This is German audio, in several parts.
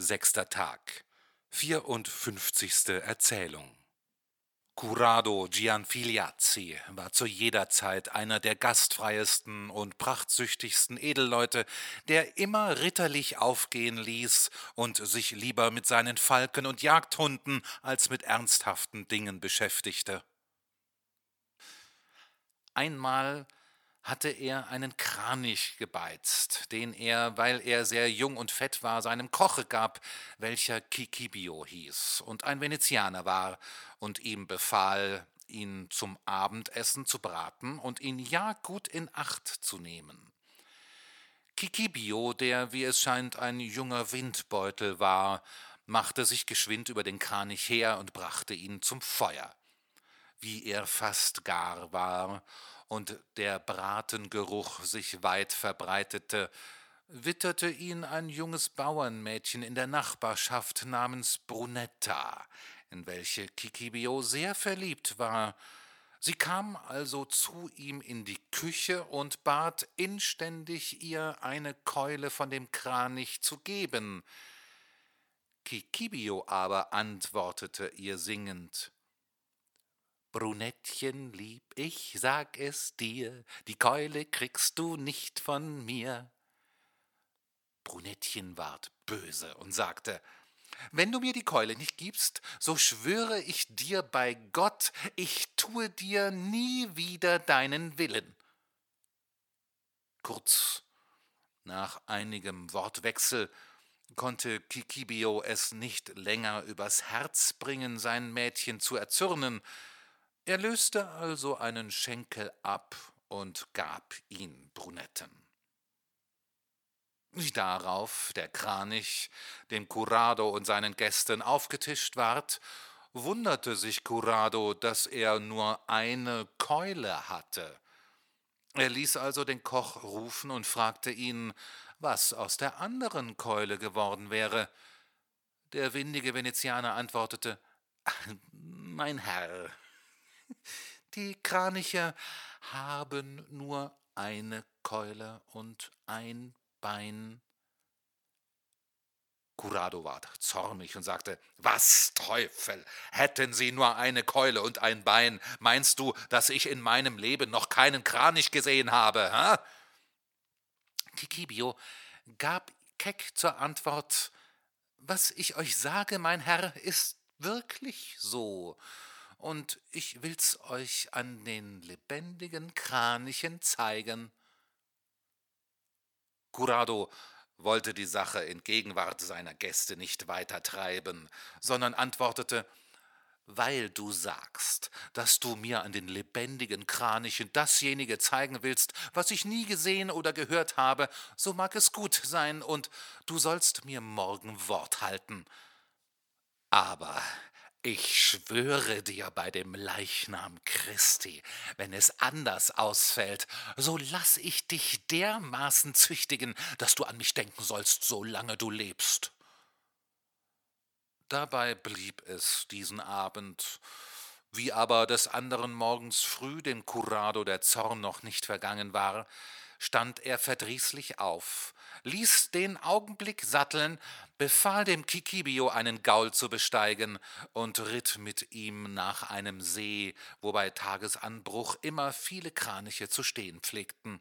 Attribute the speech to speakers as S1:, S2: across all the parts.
S1: Sechster Tag. Vierundfünfzigste Erzählung. Curado Gianfiliazzi war zu jeder Zeit einer der gastfreiesten und prachtsüchtigsten Edelleute, der immer ritterlich aufgehen ließ und sich lieber mit seinen Falken und Jagdhunden als mit ernsthaften Dingen beschäftigte. Einmal hatte er einen Kranich gebeizt, den er, weil er sehr jung und fett war, seinem Koche gab, welcher Kikibio hieß und ein Venezianer war, und ihm befahl, ihn zum Abendessen zu braten und ihn ja gut in Acht zu nehmen. Kikibio, der, wie es scheint, ein junger Windbeutel war, machte sich geschwind über den Kranich her und brachte ihn zum Feuer. Wie er fast gar war und der Bratengeruch sich weit verbreitete, witterte ihn ein junges Bauernmädchen in der Nachbarschaft namens Brunetta, in welche Kikibio sehr verliebt war. Sie kam also zu ihm in die Küche und bat inständig, ihr eine Keule von dem Kranich zu geben. Kikibio aber antwortete ihr singend Brunettchen lieb, ich sag es dir, die Keule kriegst du nicht von mir. Brunettchen ward böse und sagte, wenn du mir die Keule nicht gibst, so schwöre ich dir bei Gott, ich tue dir nie wieder deinen Willen. Kurz nach einigem Wortwechsel konnte Kikibio es nicht länger übers Herz bringen, sein Mädchen zu erzürnen, er löste also einen Schenkel ab und gab ihn Brunetten. Darauf der Kranich dem Curado und seinen Gästen aufgetischt ward, wunderte sich Curado, dass er nur eine Keule hatte. Er ließ also den Koch rufen und fragte ihn, was aus der anderen Keule geworden wäre. Der windige Venezianer antwortete Mein Herr, die Kraniche haben nur eine Keule und ein Bein. Curado ward zornig und sagte, Was Teufel, hätten sie nur eine Keule und ein Bein, meinst du, dass ich in meinem Leben noch keinen Kranich gesehen habe? Hä? Kikibio gab keck zur Antwort, Was ich euch sage, mein Herr, ist wirklich so und ich will's euch an den lebendigen Kranichen zeigen. Curado wollte die Sache in Gegenwart seiner Gäste nicht weiter treiben, sondern antwortete weil du sagst, dass du mir an den lebendigen Kranichen dasjenige zeigen willst, was ich nie gesehen oder gehört habe, so mag es gut sein, und du sollst mir morgen Wort halten. Aber ich schwöre dir bei dem Leichnam Christi, wenn es anders ausfällt, so lass ich dich dermaßen züchtigen, dass du an mich denken sollst, solange du lebst. Dabei blieb es diesen Abend, wie aber des anderen Morgens früh dem Curado der Zorn noch nicht vergangen war, stand er verdrießlich auf, ließ den Augenblick satteln, befahl dem Kikibio einen Gaul zu besteigen und ritt mit ihm nach einem See, wo bei Tagesanbruch immer viele Kraniche zu stehen pflegten.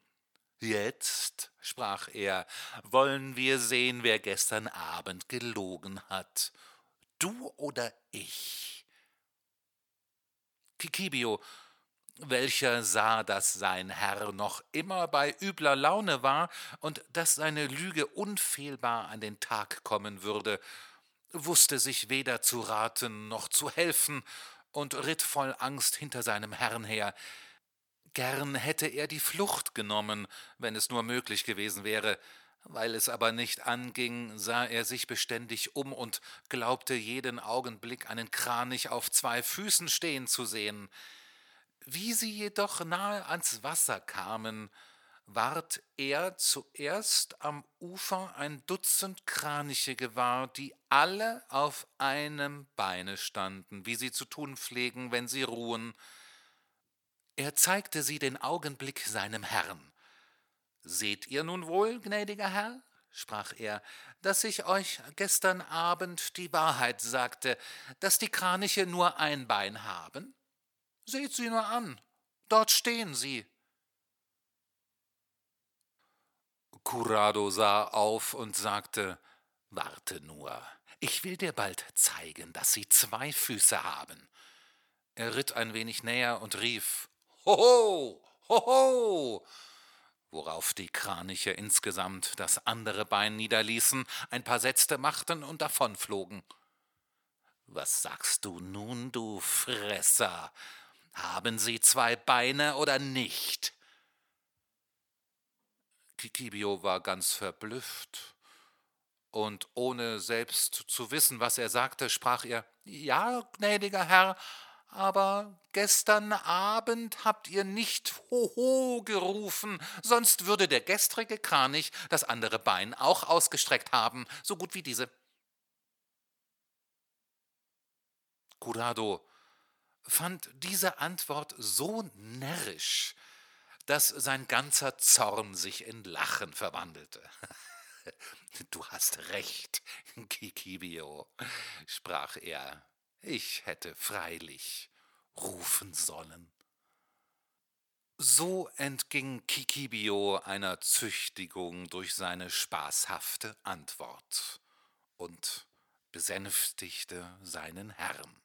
S1: Jetzt, sprach er, wollen wir sehen, wer gestern Abend gelogen hat. Du oder ich? Kikibio welcher sah, dass sein Herr noch immer bei übler Laune war und dass seine Lüge unfehlbar an den Tag kommen würde, wusste sich weder zu raten noch zu helfen und ritt voll Angst hinter seinem Herrn her. Gern hätte er die Flucht genommen, wenn es nur möglich gewesen wäre, weil es aber nicht anging, sah er sich beständig um und glaubte jeden Augenblick einen Kranich auf zwei Füßen stehen zu sehen. Wie sie jedoch nahe ans Wasser kamen, ward er zuerst am Ufer ein Dutzend Kraniche gewahr, die alle auf einem Beine standen, wie sie zu tun pflegen, wenn sie ruhen. Er zeigte sie den Augenblick seinem Herrn. Seht ihr nun wohl, gnädiger Herr? sprach er, dass ich euch gestern Abend die Wahrheit sagte, dass die Kraniche nur ein Bein haben? Seht sie nur an, dort stehen sie. Curado sah auf und sagte, Warte nur, ich will dir bald zeigen, dass sie zwei Füße haben. Er ritt ein wenig näher und rief, Hoho, hoho, worauf die Kraniche insgesamt das andere Bein niederließen, ein paar Sätze machten und davonflogen. Was sagst du nun, du Fresser? Haben sie zwei Beine oder nicht? Kikibio war ganz verblüfft, und ohne selbst zu wissen, was er sagte, sprach er Ja, gnädiger Herr, aber gestern Abend habt ihr nicht Hoho gerufen, sonst würde der gestrige Kranich das andere Bein auch ausgestreckt haben, so gut wie diese. Curado fand diese Antwort so närrisch, dass sein ganzer Zorn sich in Lachen verwandelte. Du hast recht, Kikibio, sprach er. Ich hätte freilich rufen sollen. So entging Kikibio einer Züchtigung durch seine spaßhafte Antwort und besänftigte seinen Herrn.